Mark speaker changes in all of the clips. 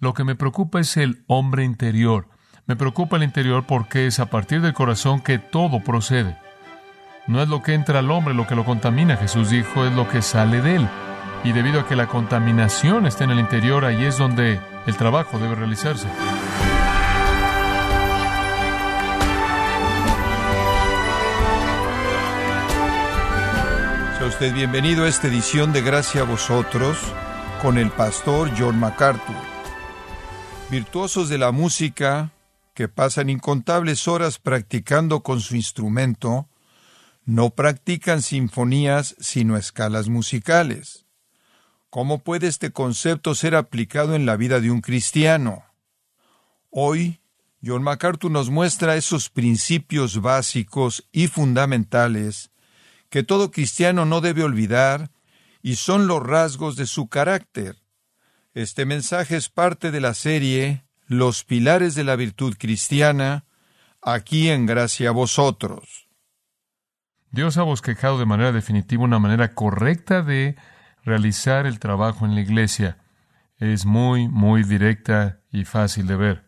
Speaker 1: Lo que me preocupa es el hombre interior. Me preocupa el interior porque es a partir del corazón que todo procede. No es lo que entra al hombre lo que lo contamina, Jesús dijo, es lo que sale de él. Y debido a que la contaminación está en el interior, ahí es donde el trabajo debe realizarse.
Speaker 2: Sea usted bienvenido a esta edición de Gracia a vosotros con el pastor John MacArthur. Virtuosos de la música que pasan incontables horas practicando con su instrumento, no practican sinfonías sino escalas musicales. ¿Cómo puede este concepto ser aplicado en la vida de un cristiano? Hoy, John MacArthur nos muestra esos principios básicos y fundamentales que todo cristiano no debe olvidar y son los rasgos de su carácter. Este mensaje es parte de la serie Los pilares de la virtud cristiana, aquí en gracia a vosotros.
Speaker 1: Dios ha bosquejado de manera definitiva una manera correcta de realizar el trabajo en la iglesia. Es muy, muy directa y fácil de ver.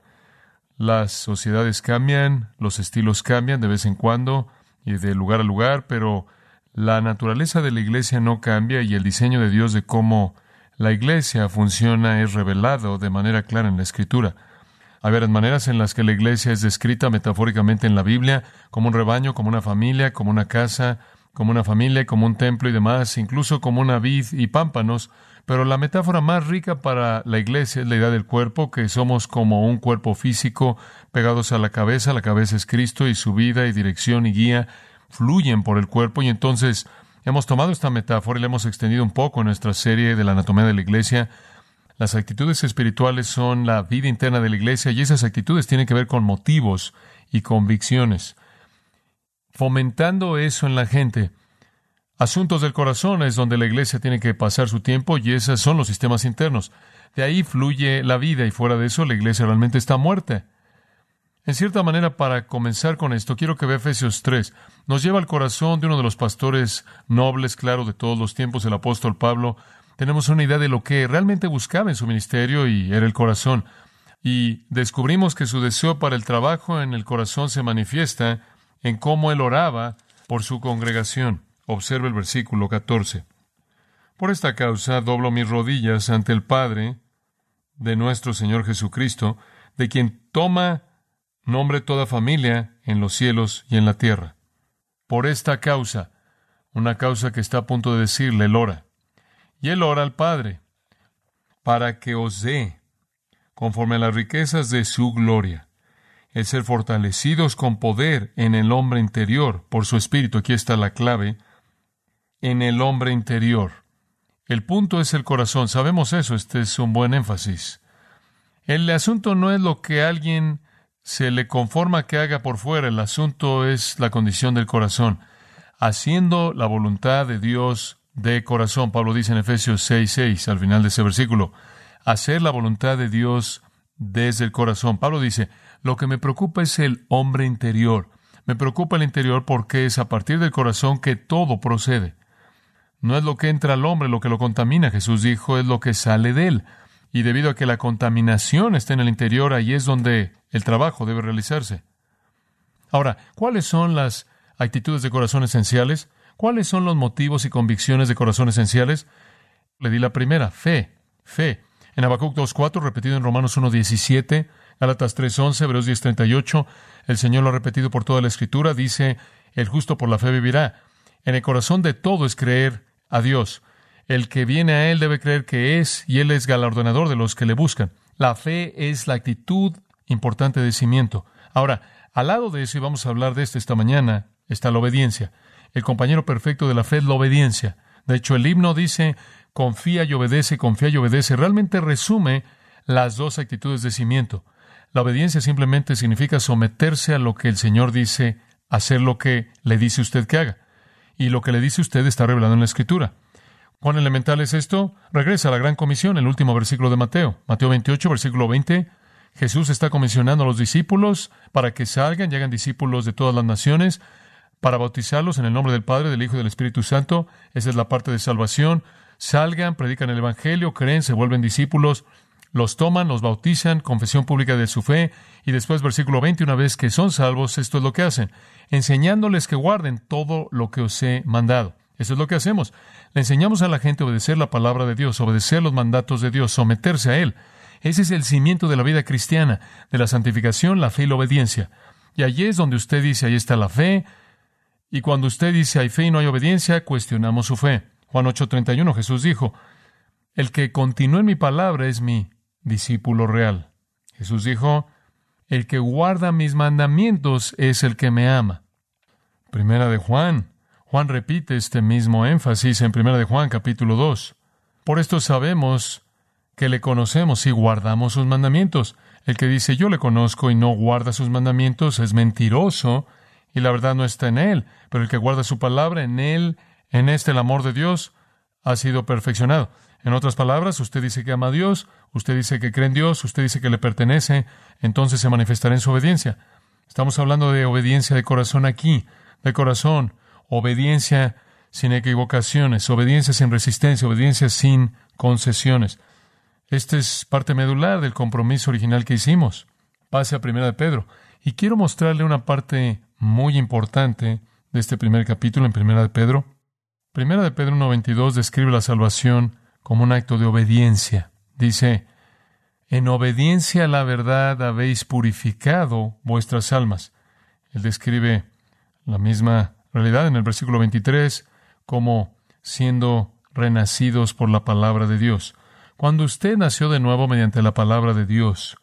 Speaker 1: Las sociedades cambian, los estilos cambian de vez en cuando y de lugar a lugar, pero la naturaleza de la iglesia no cambia y el diseño de Dios de cómo la iglesia funciona es revelado de manera clara en la Escritura. Hay varias maneras en las que la iglesia es descrita metafóricamente en la Biblia, como un rebaño, como una familia, como una casa, como una familia, como un templo y demás, incluso como una vid y pámpanos, pero la metáfora más rica para la iglesia es la idea del cuerpo, que somos como un cuerpo físico pegados a la cabeza, la cabeza es Cristo y su vida y dirección y guía fluyen por el cuerpo y entonces hemos tomado esta metáfora y la hemos extendido un poco en nuestra serie de la anatomía de la iglesia. Las actitudes espirituales son la vida interna de la iglesia y esas actitudes tienen que ver con motivos y convicciones fomentando eso en la gente. Asuntos del corazón es donde la iglesia tiene que pasar su tiempo y esos son los sistemas internos. De ahí fluye la vida y fuera de eso la iglesia realmente está muerta. En cierta manera, para comenzar con esto, quiero que vea Efesios 3. Nos lleva al corazón de uno de los pastores nobles, claro, de todos los tiempos, el apóstol Pablo. Tenemos una idea de lo que realmente buscaba en su ministerio y era el corazón. Y descubrimos que su deseo para el trabajo en el corazón se manifiesta en cómo él oraba por su congregación. Observe el versículo 14. Por esta causa doblo mis rodillas ante el Padre de nuestro Señor Jesucristo, de quien toma nombre toda familia en los cielos y en la tierra. Por esta causa, una causa que está a punto de decirle, él ora. Y él ora al Padre, para que os dé, conforme a las riquezas de su gloria, el ser fortalecidos con poder en el hombre interior, por su espíritu, aquí está la clave, en el hombre interior. El punto es el corazón, sabemos eso, este es un buen énfasis. El asunto no es lo que alguien se le conforma que haga por fuera, el asunto es la condición del corazón, haciendo la voluntad de Dios de corazón. Pablo dice en Efesios 6, 6, al final de ese versículo, hacer la voluntad de Dios desde el corazón. Pablo dice, lo que me preocupa es el hombre interior. Me preocupa el interior porque es a partir del corazón que todo procede. No es lo que entra al hombre lo que lo contamina, Jesús dijo, es lo que sale de él. Y debido a que la contaminación está en el interior, ahí es donde el trabajo debe realizarse. Ahora, ¿cuáles son las actitudes de corazón esenciales? ¿Cuáles son los motivos y convicciones de corazón esenciales? Le di la primera, fe, fe. En Habacuc 2.4, repetido en Romanos 1.17, Gálatas 3:11, Hebreos 10:38, el Señor lo ha repetido por toda la Escritura, dice, el justo por la fe vivirá. En el corazón de todo es creer a Dios. El que viene a Él debe creer que es y Él es galardonador de los que le buscan. La fe es la actitud importante de cimiento. Ahora, al lado de eso, y vamos a hablar de esto esta mañana, está la obediencia. El compañero perfecto de la fe es la obediencia. De hecho, el himno dice, confía y obedece, confía y obedece. Realmente resume las dos actitudes de cimiento. La obediencia simplemente significa someterse a lo que el Señor dice, hacer lo que le dice usted que haga. Y lo que le dice usted está revelado en la Escritura. ¿Cuán elemental es esto? Regresa a la gran comisión, el último versículo de Mateo. Mateo 28, versículo 20. Jesús está comisionando a los discípulos para que salgan y discípulos de todas las naciones, para bautizarlos en el nombre del Padre, del Hijo y del Espíritu Santo. Esa es la parte de salvación. Salgan, predican el Evangelio, creen, se vuelven discípulos, los toman, los bautizan, confesión pública de su fe, y después versículo 20, una vez que son salvos, esto es lo que hacen, enseñándoles que guarden todo lo que os he mandado. Eso es lo que hacemos. Le enseñamos a la gente a obedecer la palabra de Dios, obedecer los mandatos de Dios, someterse a Él. Ese es el cimiento de la vida cristiana, de la santificación, la fe y la obediencia. Y allí es donde usted dice, ahí está la fe, y cuando usted dice hay fe y no hay obediencia, cuestionamos su fe. Juan 8:31 Jesús dijo, el que continúa en mi palabra es mi discípulo real. Jesús dijo, el que guarda mis mandamientos es el que me ama. Primera de Juan. Juan repite este mismo énfasis en Primera de Juan capítulo 2. Por esto sabemos que le conocemos y guardamos sus mandamientos. El que dice yo le conozco y no guarda sus mandamientos es mentiroso y la verdad no está en él. Pero el que guarda su palabra, en él, en este el amor de Dios, ha sido perfeccionado. En otras palabras, usted dice que ama a Dios, usted dice que cree en Dios, usted dice que le pertenece, entonces se manifestará en su obediencia. Estamos hablando de obediencia de corazón aquí, de corazón, obediencia sin equivocaciones, obediencia sin resistencia, obediencia sin concesiones. Esta es parte medular del compromiso original que hicimos. Pase a Primera de Pedro. Y quiero mostrarle una parte muy importante de este primer capítulo en Primera de Pedro. Primera de Pedro 1.22 describe la salvación como un acto de obediencia. Dice, en obediencia a la verdad habéis purificado vuestras almas. Él describe la misma realidad en el versículo 23 como siendo renacidos por la palabra de Dios. Cuando usted nació de nuevo mediante la palabra de Dios,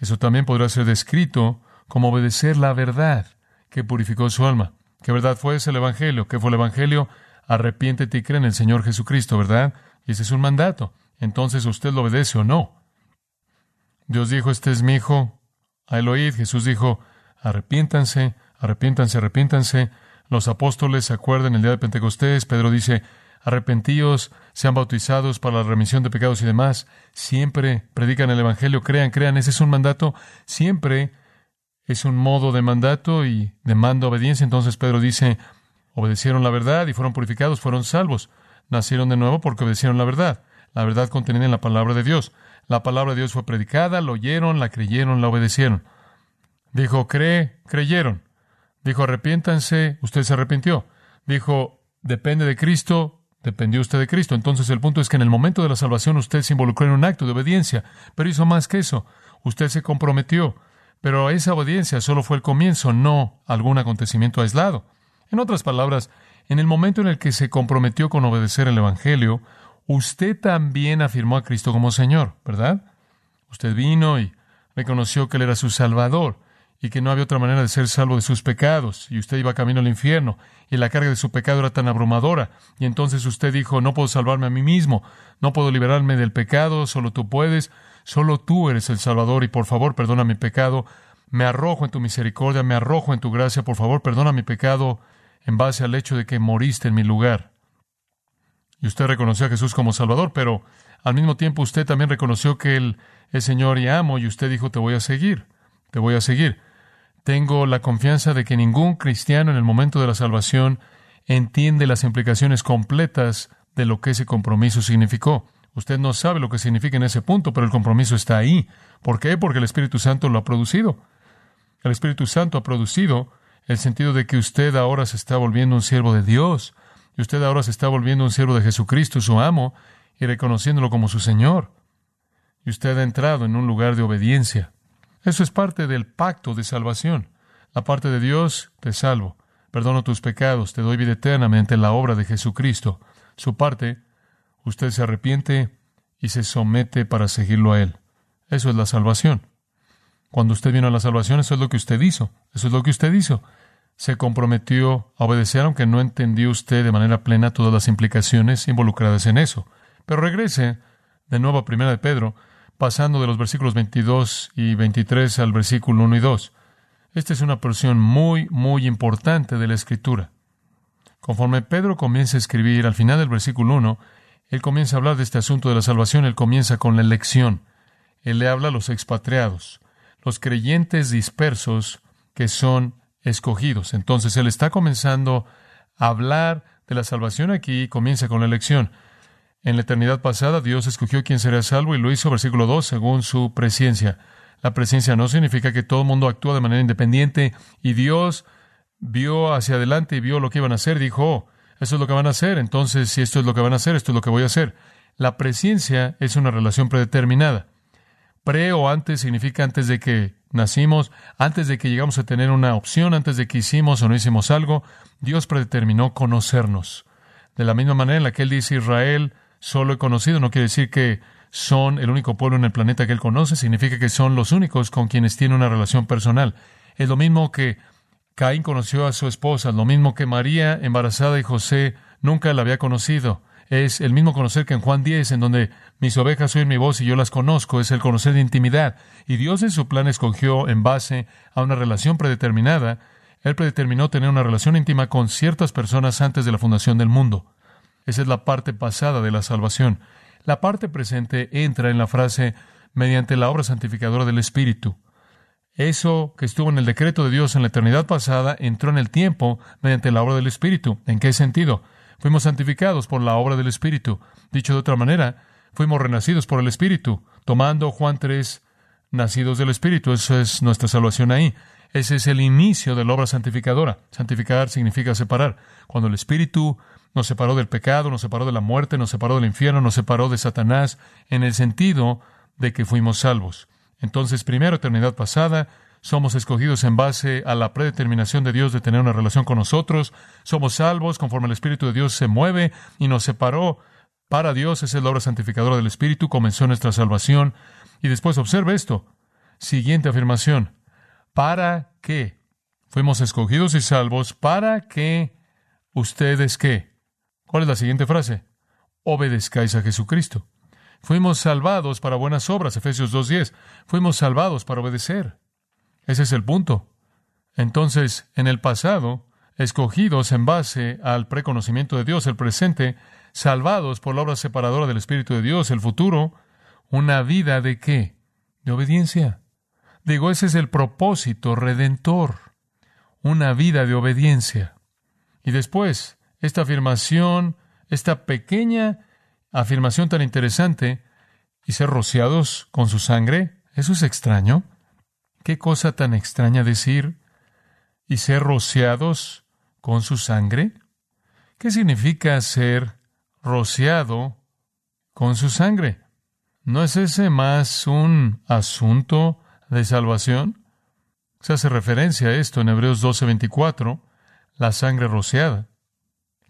Speaker 1: eso también podrá ser descrito como obedecer la verdad que purificó su alma. ¿Qué verdad fue ese el Evangelio? ¿Qué fue el Evangelio? Arrepiéntete y cree en el Señor Jesucristo, ¿verdad? Y ese es un mandato. Entonces usted lo obedece o no. Dios dijo, este es mi hijo. A él oíd. Jesús dijo, arrepiéntanse, arrepiéntanse, arrepiéntanse. Los apóstoles se acuerdan el día de Pentecostés. Pedro dice, arrepentíos, sean bautizados para la remisión de pecados y demás. Siempre predican el Evangelio, crean, crean. Ese es un mandato. Siempre es un modo de mandato y demanda obediencia. Entonces Pedro dice, obedecieron la verdad y fueron purificados, fueron salvos nacieron de nuevo porque obedecieron la verdad, la verdad contenida en la palabra de Dios. La palabra de Dios fue predicada, la oyeron, la creyeron, la obedecieron. Dijo, cree, creyeron. Dijo, arrepiéntanse, usted se arrepintió. Dijo, depende de Cristo, dependió usted de Cristo. Entonces el punto es que en el momento de la salvación usted se involucró en un acto de obediencia, pero hizo más que eso. Usted se comprometió. Pero esa obediencia solo fue el comienzo, no algún acontecimiento aislado. En otras palabras, en el momento en el que se comprometió con obedecer el Evangelio, usted también afirmó a Cristo como Señor, ¿verdad? Usted vino y reconoció que Él era su Salvador y que no había otra manera de ser salvo de sus pecados, y usted iba camino al infierno, y la carga de su pecado era tan abrumadora, y entonces usted dijo, no puedo salvarme a mí mismo, no puedo liberarme del pecado, solo tú puedes, solo tú eres el Salvador, y por favor perdona mi pecado, me arrojo en tu misericordia, me arrojo en tu gracia, por favor perdona mi pecado, en base al hecho de que moriste en mi lugar. Y usted reconoció a Jesús como Salvador, pero al mismo tiempo usted también reconoció que Él es Señor y amo, y usted dijo, te voy a seguir, te voy a seguir. Tengo la confianza de que ningún cristiano en el momento de la salvación entiende las implicaciones completas de lo que ese compromiso significó. Usted no sabe lo que significa en ese punto, pero el compromiso está ahí. ¿Por qué? Porque el Espíritu Santo lo ha producido. El Espíritu Santo ha producido el sentido de que usted ahora se está volviendo un siervo de Dios, y usted ahora se está volviendo un siervo de Jesucristo, su amo, y reconociéndolo como su Señor. Y usted ha entrado en un lugar de obediencia. Eso es parte del pacto de salvación. La parte de Dios, te salvo, perdono tus pecados, te doy vida eterna mediante la obra de Jesucristo. Su parte, usted se arrepiente y se somete para seguirlo a Él. Eso es la salvación. Cuando usted vino a la salvación, eso es lo que usted hizo. Eso es lo que usted hizo. Se comprometió a obedecer, aunque no entendió usted de manera plena todas las implicaciones involucradas en eso. Pero regrese de nuevo a Primera de Pedro, pasando de los versículos 22 y 23 al versículo 1 y 2. Esta es una porción muy, muy importante de la Escritura. Conforme Pedro comienza a escribir al final del versículo 1, él comienza a hablar de este asunto de la salvación, él comienza con la elección. Él le habla a los expatriados los creyentes dispersos que son escogidos. Entonces Él está comenzando a hablar de la salvación aquí y comienza con la elección. En la eternidad pasada, Dios escogió quién sería salvo y lo hizo, versículo 2, según su presencia. La presencia no significa que todo el mundo actúa de manera independiente y Dios vio hacia adelante y vio lo que iban a hacer. Dijo, oh, eso es lo que van a hacer, entonces si esto es lo que van a hacer, esto es lo que voy a hacer. La presencia es una relación predeterminada. Pre o antes significa antes de que nacimos, antes de que llegamos a tener una opción, antes de que hicimos o no hicimos algo, Dios predeterminó conocernos. De la misma manera en la que Él dice Israel, solo he conocido, no quiere decir que son el único pueblo en el planeta que él conoce, significa que son los únicos con quienes tiene una relación personal. Es lo mismo que Caín conoció a su esposa, lo mismo que María, embarazada y José, nunca la había conocido. Es el mismo conocer que en Juan 10, en donde mis ovejas oyen mi voz y yo las conozco, es el conocer de intimidad. Y Dios en su plan escogió en base a una relación predeterminada. Él predeterminó tener una relación íntima con ciertas personas antes de la fundación del mundo. Esa es la parte pasada de la salvación. La parte presente entra en la frase mediante la obra santificadora del Espíritu. Eso que estuvo en el decreto de Dios en la eternidad pasada entró en el tiempo mediante la obra del Espíritu. ¿En qué sentido? Fuimos santificados por la obra del Espíritu. Dicho de otra manera, fuimos renacidos por el Espíritu. Tomando Juan 3, nacidos del Espíritu. Eso es nuestra salvación ahí. Ese es el inicio de la obra santificadora. Santificar significa separar. Cuando el Espíritu nos separó del pecado, nos separó de la muerte, nos separó del infierno, nos separó de Satanás, en el sentido de que fuimos salvos. Entonces, primero, eternidad pasada, somos escogidos en base a la predeterminación de Dios de tener una relación con nosotros, somos salvos conforme el Espíritu de Dios se mueve y nos separó para Dios, esa es la obra santificadora del Espíritu, comenzó nuestra salvación. Y después observe esto, siguiente afirmación, ¿para qué? Fuimos escogidos y salvos para que ustedes qué? ¿Cuál es la siguiente frase? Obedezcáis a Jesucristo. Fuimos salvados para buenas obras, Efesios 2.10. Fuimos salvados para obedecer. Ese es el punto. Entonces, en el pasado, escogidos en base al preconocimiento de Dios, el presente, salvados por la obra separadora del Espíritu de Dios, el futuro, una vida de qué? De obediencia. Digo, ese es el propósito redentor, una vida de obediencia. Y después, esta afirmación, esta pequeña afirmación tan interesante, y ser rociados con su sangre, eso es extraño. ¿Qué cosa tan extraña decir? ¿Y ser rociados con su sangre? ¿Qué significa ser rociado con su sangre? ¿No es ese más un asunto de salvación? Se hace referencia a esto en Hebreos 12:24, la sangre rociada.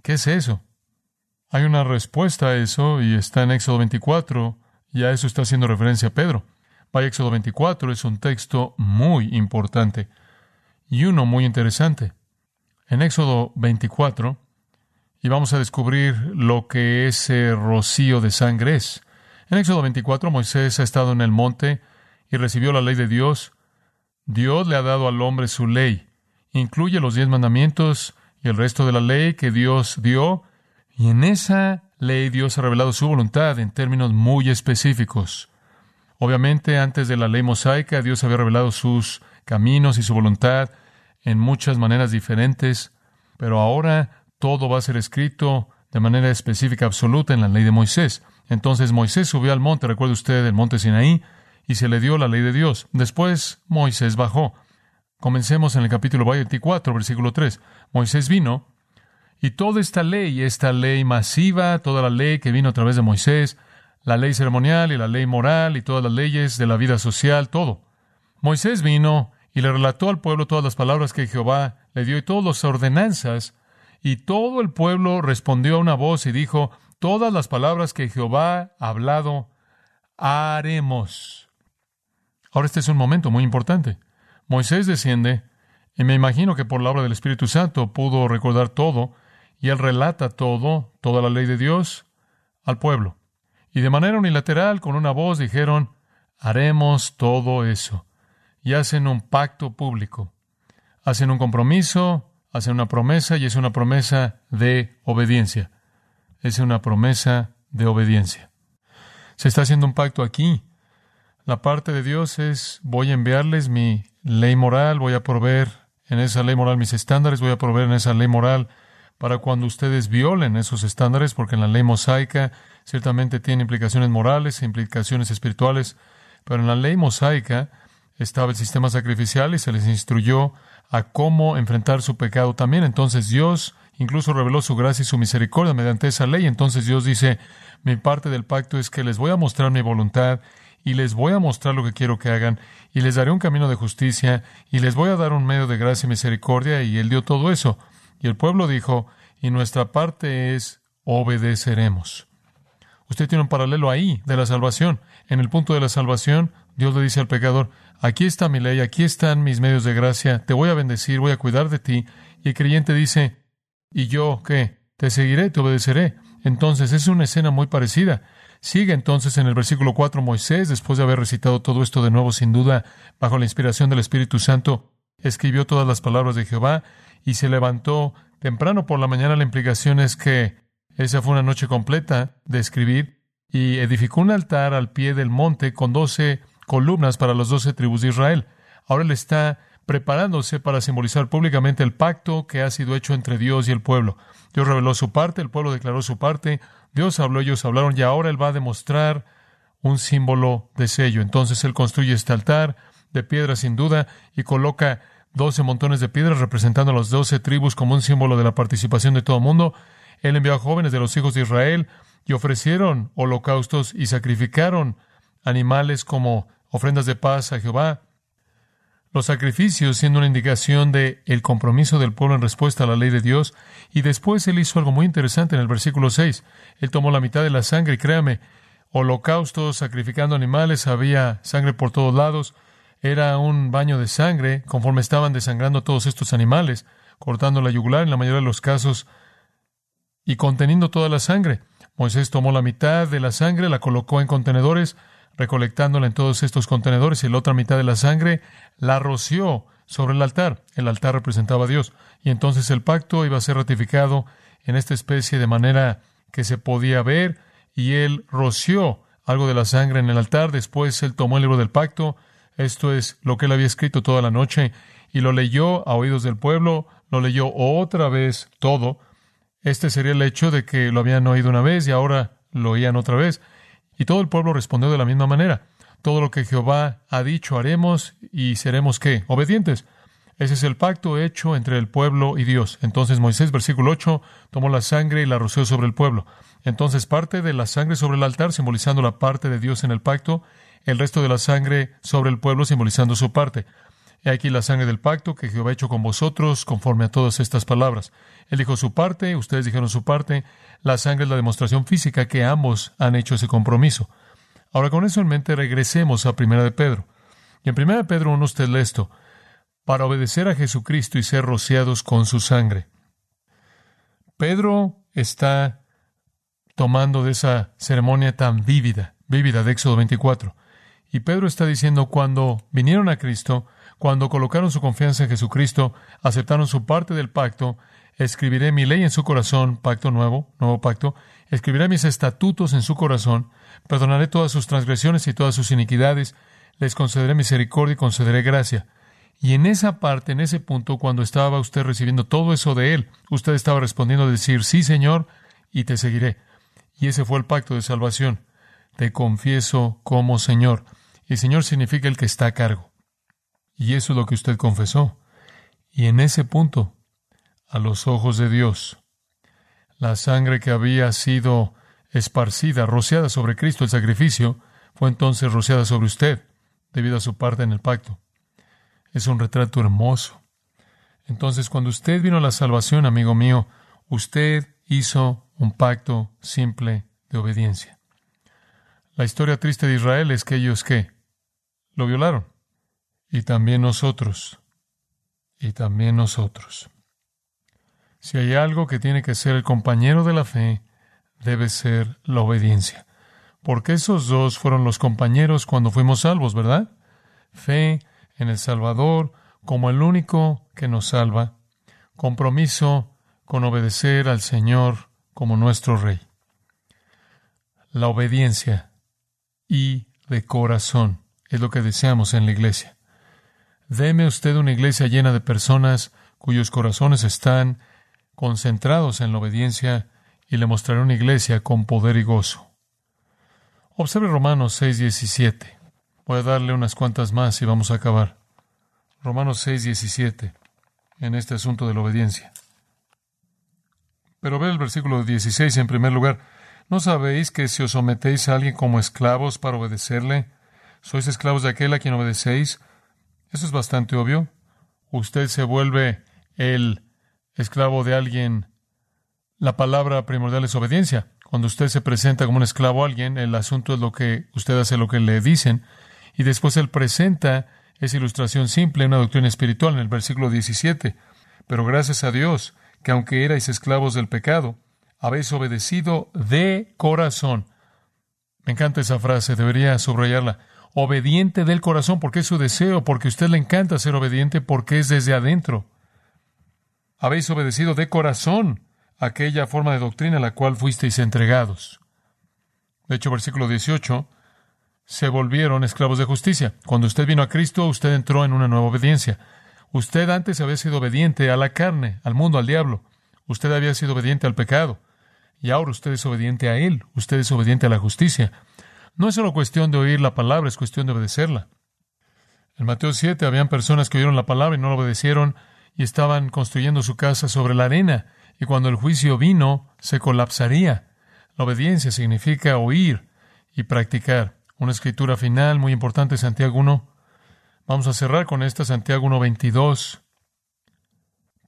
Speaker 1: ¿Qué es eso? Hay una respuesta a eso y está en Éxodo 24 y a eso está haciendo referencia Pedro. Vaya Éxodo 24 es un texto muy importante y uno muy interesante. En Éxodo 24 y vamos a descubrir lo que ese rocío de sangre es. En Éxodo 24 Moisés ha estado en el monte y recibió la ley de Dios. Dios le ha dado al hombre su ley. Incluye los diez mandamientos y el resto de la ley que Dios dio, y en esa ley Dios ha revelado su voluntad en términos muy específicos. Obviamente, antes de la ley mosaica, Dios había revelado sus caminos y su voluntad en muchas maneras diferentes, pero ahora todo va a ser escrito de manera específica absoluta en la ley de Moisés. Entonces Moisés subió al monte, recuerde usted, el monte Sinaí, y se le dio la ley de Dios. Después Moisés bajó. Comencemos en el capítulo 24, versículo 3. Moisés vino y toda esta ley, esta ley masiva, toda la ley que vino a través de Moisés, la ley ceremonial y la ley moral y todas las leyes de la vida social, todo. Moisés vino y le relató al pueblo todas las palabras que Jehová le dio y todas las ordenanzas, y todo el pueblo respondió a una voz y dijo, todas las palabras que Jehová ha hablado, haremos. Ahora este es un momento muy importante. Moisés desciende, y me imagino que por la obra del Espíritu Santo pudo recordar todo, y él relata todo, toda la ley de Dios, al pueblo. Y de manera unilateral, con una voz, dijeron, haremos todo eso. Y hacen un pacto público. Hacen un compromiso, hacen una promesa, y es una promesa de obediencia. Es una promesa de obediencia. Se está haciendo un pacto aquí. La parte de Dios es, voy a enviarles mi ley moral, voy a proveer en esa ley moral mis estándares, voy a proveer en esa ley moral para cuando ustedes violen esos estándares, porque en la ley mosaica ciertamente tiene implicaciones morales e implicaciones espirituales, pero en la ley mosaica estaba el sistema sacrificial y se les instruyó a cómo enfrentar su pecado también. Entonces Dios incluso reveló su gracia y su misericordia mediante esa ley. Entonces Dios dice, mi parte del pacto es que les voy a mostrar mi voluntad y les voy a mostrar lo que quiero que hagan y les daré un camino de justicia y les voy a dar un medio de gracia y misericordia y él dio todo eso. Y el pueblo dijo, y nuestra parte es obedeceremos. Usted tiene un paralelo ahí de la salvación. En el punto de la salvación, Dios le dice al pecador, aquí está mi ley, aquí están mis medios de gracia, te voy a bendecir, voy a cuidar de ti. Y el creyente dice, ¿y yo qué? Te seguiré, te obedeceré. Entonces es una escena muy parecida. Sigue entonces en el versículo 4 Moisés, después de haber recitado todo esto de nuevo, sin duda, bajo la inspiración del Espíritu Santo, escribió todas las palabras de Jehová y se levantó temprano por la mañana. La implicación es que esa fue una noche completa de escribir y edificó un altar al pie del monte con doce columnas para las doce tribus de Israel. Ahora él está preparándose para simbolizar públicamente el pacto que ha sido hecho entre Dios y el pueblo. Dios reveló su parte, el pueblo declaró su parte, Dios habló, ellos hablaron y ahora Él va a demostrar un símbolo de sello. Entonces Él construye este altar de piedra sin duda y coloca doce montones de piedras representando a las doce tribus como un símbolo de la participación de todo el mundo. Él envió a jóvenes de los hijos de Israel y ofrecieron holocaustos y sacrificaron animales como ofrendas de paz a Jehová. Los sacrificios siendo una indicación de el compromiso del pueblo en respuesta a la ley de Dios. Y después él hizo algo muy interesante en el versículo 6. Él tomó la mitad de la sangre y créame, holocaustos, sacrificando animales, había sangre por todos lados. Era un baño de sangre conforme estaban desangrando todos estos animales, cortando la yugular en la mayoría de los casos y conteniendo toda la sangre. Moisés tomó la mitad de la sangre, la colocó en contenedores, recolectándola en todos estos contenedores y la otra mitad de la sangre la roció sobre el altar. El altar representaba a Dios. Y entonces el pacto iba a ser ratificado en esta especie de manera que se podía ver y él roció algo de la sangre en el altar. Después él tomó el libro del pacto. Esto es lo que él había escrito toda la noche y lo leyó a oídos del pueblo, lo leyó otra vez todo. Este sería el hecho de que lo habían oído una vez y ahora lo oían otra vez. Y todo el pueblo respondió de la misma manera. Todo lo que Jehová ha dicho haremos y seremos qué? Obedientes. Ese es el pacto hecho entre el pueblo y Dios. Entonces Moisés, versículo 8, tomó la sangre y la roció sobre el pueblo. Entonces parte de la sangre sobre el altar, simbolizando la parte de Dios en el pacto, el resto de la sangre sobre el pueblo, simbolizando su parte. He aquí la sangre del pacto que Jehová ha hecho con vosotros, conforme a todas estas palabras. Él dijo su parte, ustedes dijeron su parte. La sangre es la demostración física que ambos han hecho ese compromiso. Ahora, con eso en mente, regresemos a Primera de Pedro. Y en Primera de Pedro 1 usted lee esto, para obedecer a Jesucristo y ser rociados con su sangre. Pedro está tomando de esa ceremonia tan vívida, vívida de Éxodo 24. Y Pedro está diciendo, cuando vinieron a Cristo, cuando colocaron su confianza en Jesucristo, aceptaron su parte del pacto, escribiré mi ley en su corazón, pacto nuevo, nuevo pacto, escribiré mis estatutos en su corazón, perdonaré todas sus transgresiones y todas sus iniquidades, les concederé misericordia y concederé gracia. Y en esa parte, en ese punto, cuando estaba usted recibiendo todo eso de Él, usted estaba respondiendo a decir, sí, Señor, y te seguiré. Y ese fue el pacto de salvación. Te confieso como Señor. Y Señor significa el que está a cargo. Y eso es lo que usted confesó. Y en ese punto, a los ojos de Dios, la sangre que había sido esparcida, rociada sobre Cristo el sacrificio, fue entonces rociada sobre usted, debido a su parte en el pacto. Es un retrato hermoso. Entonces, cuando usted vino a la salvación, amigo mío, usted hizo un pacto simple de obediencia. La historia triste de Israel es que ellos qué? Lo violaron. Y también nosotros. Y también nosotros. Si hay algo que tiene que ser el compañero de la fe, debe ser la obediencia. Porque esos dos fueron los compañeros cuando fuimos salvos, ¿verdad? Fe en el Salvador como el único que nos salva. Compromiso con obedecer al Señor como nuestro Rey. La obediencia y de corazón es lo que deseamos en la iglesia. Deme usted una iglesia llena de personas cuyos corazones están concentrados en la obediencia y le mostraré una iglesia con poder y gozo. Observe Romanos 6:17. Voy a darle unas cuantas más y vamos a acabar. Romanos 6:17 en este asunto de la obediencia. Pero ve el versículo 16 en primer lugar. ¿No sabéis que si os sometéis a alguien como esclavos para obedecerle, sois esclavos de aquel a quien obedecéis? Eso es bastante obvio. Usted se vuelve el esclavo de alguien. La palabra primordial es obediencia. Cuando usted se presenta como un esclavo a alguien, el asunto es lo que usted hace lo que le dicen. Y después él presenta esa ilustración simple, una doctrina espiritual en el versículo 17. Pero gracias a Dios, que aunque erais esclavos del pecado, habéis obedecido de corazón. Me encanta esa frase, debería subrayarla. Obediente del corazón, porque es su deseo, porque a usted le encanta ser obediente, porque es desde adentro. Habéis obedecido de corazón aquella forma de doctrina a la cual fuisteis entregados. De hecho, versículo 18, se volvieron esclavos de justicia. Cuando usted vino a Cristo, usted entró en una nueva obediencia. Usted antes había sido obediente a la carne, al mundo, al diablo. Usted había sido obediente al pecado. Y ahora usted es obediente a Él. Usted es obediente a la justicia. No es solo cuestión de oír la palabra, es cuestión de obedecerla. En Mateo 7 habían personas que oyeron la palabra y no la obedecieron y estaban construyendo su casa sobre la arena. Y cuando el juicio vino, se colapsaría. La obediencia significa oír y practicar. Una escritura final muy importante, Santiago 1. Vamos a cerrar con esta, Santiago 1.22.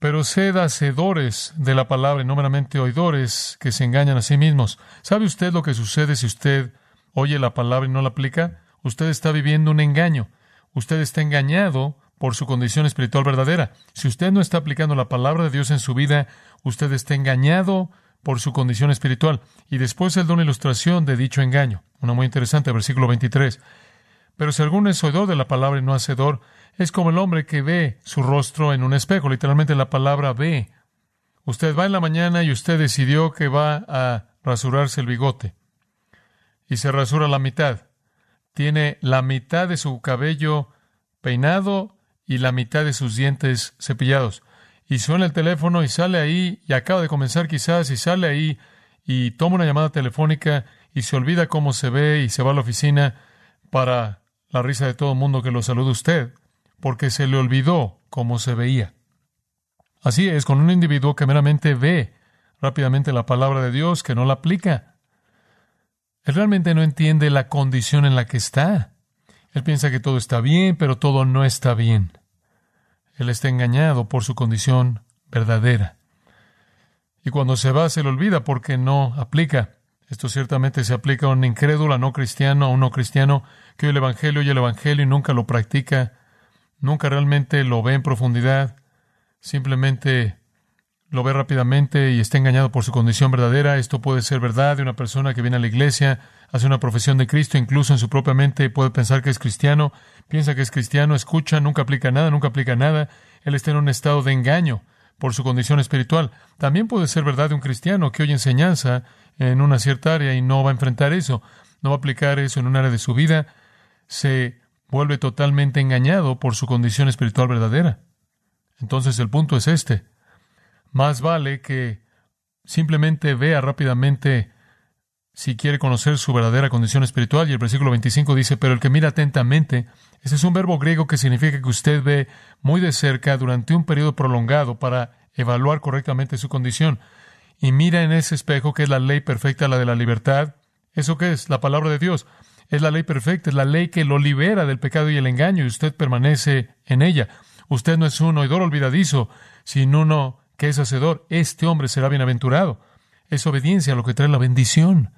Speaker 1: Pero sed hacedores de la palabra y no meramente oidores que se engañan a sí mismos. ¿Sabe usted lo que sucede si usted oye la palabra y no la aplica? Usted está viviendo un engaño. Usted está engañado por su condición espiritual verdadera. Si usted no está aplicando la palabra de Dios en su vida, usted está engañado por su condición espiritual. Y después él da una ilustración de dicho engaño, una muy interesante, versículo 23. Pero si alguno es oidor de la palabra y no hacedor, es como el hombre que ve su rostro en un espejo. Literalmente la palabra ve. Usted va en la mañana y usted decidió que va a rasurarse el bigote. Y se rasura la mitad. Tiene la mitad de su cabello peinado y la mitad de sus dientes cepillados y suena el teléfono y sale ahí y acaba de comenzar quizás y sale ahí y toma una llamada telefónica y se olvida cómo se ve y se va a la oficina para la risa de todo el mundo que lo saluda usted, porque se le olvidó cómo se veía. Así es con un individuo que meramente ve rápidamente la palabra de Dios, que no la aplica. Él realmente no entiende la condición en la que está. Él piensa que todo está bien, pero todo no está bien. Él está engañado por su condición verdadera. Y cuando se va, se le olvida porque no aplica. Esto ciertamente se aplica a un incrédulo, a no cristiano, a un no cristiano que oye el Evangelio, oye el Evangelio y nunca lo practica, nunca realmente lo ve en profundidad, simplemente lo ve rápidamente y está engañado por su condición verdadera. Esto puede ser verdad de una persona que viene a la iglesia, hace una profesión de Cristo, incluso en su propia mente puede pensar que es cristiano, piensa que es cristiano, escucha, nunca aplica nada, nunca aplica nada. Él está en un estado de engaño por su condición espiritual. También puede ser verdad de un cristiano que oye enseñanza en una cierta área y no va a enfrentar eso, no va a aplicar eso en un área de su vida, se vuelve totalmente engañado por su condición espiritual verdadera. Entonces el punto es este. Más vale que simplemente vea rápidamente si quiere conocer su verdadera condición espiritual. Y el versículo 25 dice, pero el que mira atentamente, ese es un verbo griego que significa que usted ve muy de cerca durante un periodo prolongado para evaluar correctamente su condición. Y mira en ese espejo que es la ley perfecta, la de la libertad. ¿Eso qué es? La palabra de Dios. Es la ley perfecta, es la ley que lo libera del pecado y el engaño y usted permanece en ella. Usted no es un oidor olvidadizo, sino uno que es hacedor. Este hombre será bienaventurado. Es obediencia lo que trae la bendición.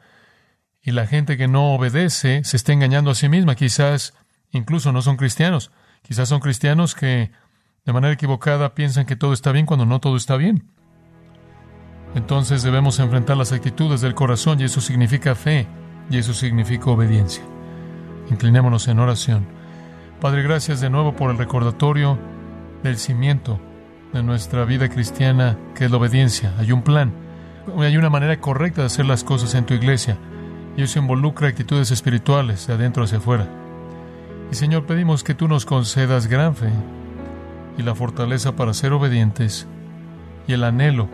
Speaker 1: Y la gente que no obedece se está engañando a sí misma. Quizás incluso no son cristianos. Quizás son cristianos que de manera equivocada piensan que todo está bien cuando no todo está bien. Entonces debemos enfrentar las actitudes del corazón y eso significa fe y eso significa obediencia. Inclinémonos en oración. Padre, gracias de nuevo por el recordatorio del cimiento de nuestra vida cristiana, que es la obediencia. Hay un plan, hay una manera correcta de hacer las cosas en tu iglesia y eso involucra actitudes espirituales de adentro hacia afuera. Y Señor, pedimos que tú nos concedas gran fe y la fortaleza para ser obedientes y el anhelo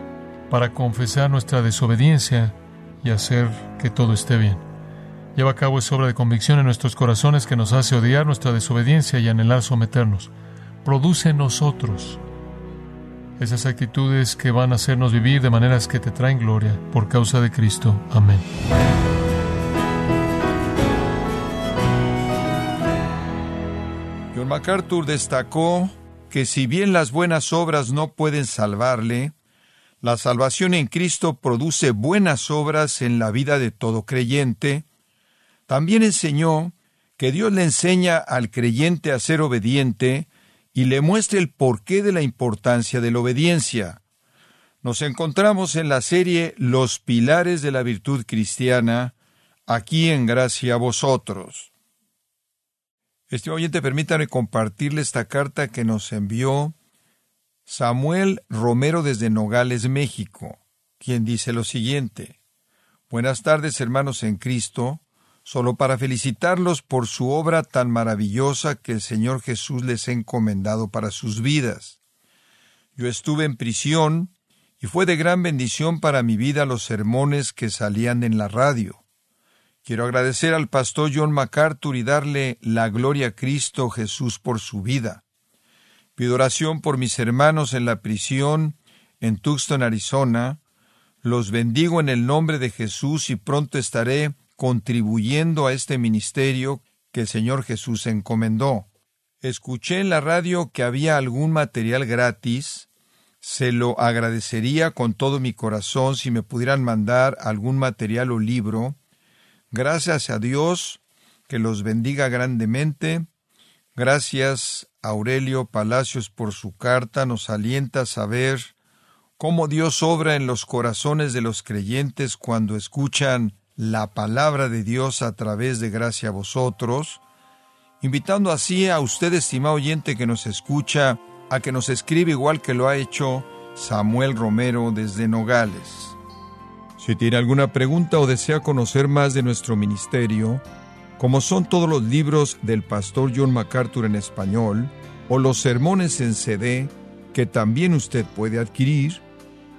Speaker 1: para confesar nuestra desobediencia y hacer que todo esté bien. Lleva a cabo esa obra de convicción en nuestros corazones que nos hace odiar nuestra desobediencia y anhelar someternos. Produce en nosotros esas actitudes que van a hacernos vivir de maneras que te traen gloria por causa de Cristo. Amén.
Speaker 2: John MacArthur destacó que si bien las buenas obras no pueden salvarle, la salvación en Cristo produce buenas obras en la vida de todo creyente. También enseñó que Dios le enseña al creyente a ser obediente y le muestra el porqué de la importancia de la obediencia. Nos encontramos en la serie Los pilares de la virtud cristiana, aquí en Gracia a vosotros. Este oyente, permítame compartirle esta carta que nos envió Samuel Romero desde Nogales, México, quien dice lo siguiente. Buenas tardes, hermanos en Cristo, solo para felicitarlos por su obra tan maravillosa que el Señor Jesús les ha encomendado para sus vidas. Yo estuve en prisión y fue de gran bendición para mi vida los sermones que salían en la radio. Quiero agradecer al pastor John MacArthur y darle la gloria a Cristo Jesús por su vida. Pido oración por mis hermanos en la prisión en Tucson, Arizona. Los bendigo en el nombre de Jesús y pronto estaré contribuyendo a este ministerio que el Señor Jesús encomendó. Escuché en la radio que había algún material gratis. Se lo agradecería con todo mi corazón si me pudieran mandar algún material o libro Gracias a Dios, que los bendiga grandemente. Gracias, Aurelio Palacios, por su carta. Nos alienta a saber cómo Dios obra en los corazones de los creyentes cuando escuchan la palabra de Dios a través de gracia a vosotros, invitando así a usted, estimado oyente que nos escucha, a que nos escriba igual que lo ha hecho Samuel Romero desde Nogales. Si tiene alguna pregunta o desea conocer más de nuestro ministerio, como son todos los libros del pastor John MacArthur en español, o los sermones en CD, que también usted puede adquirir,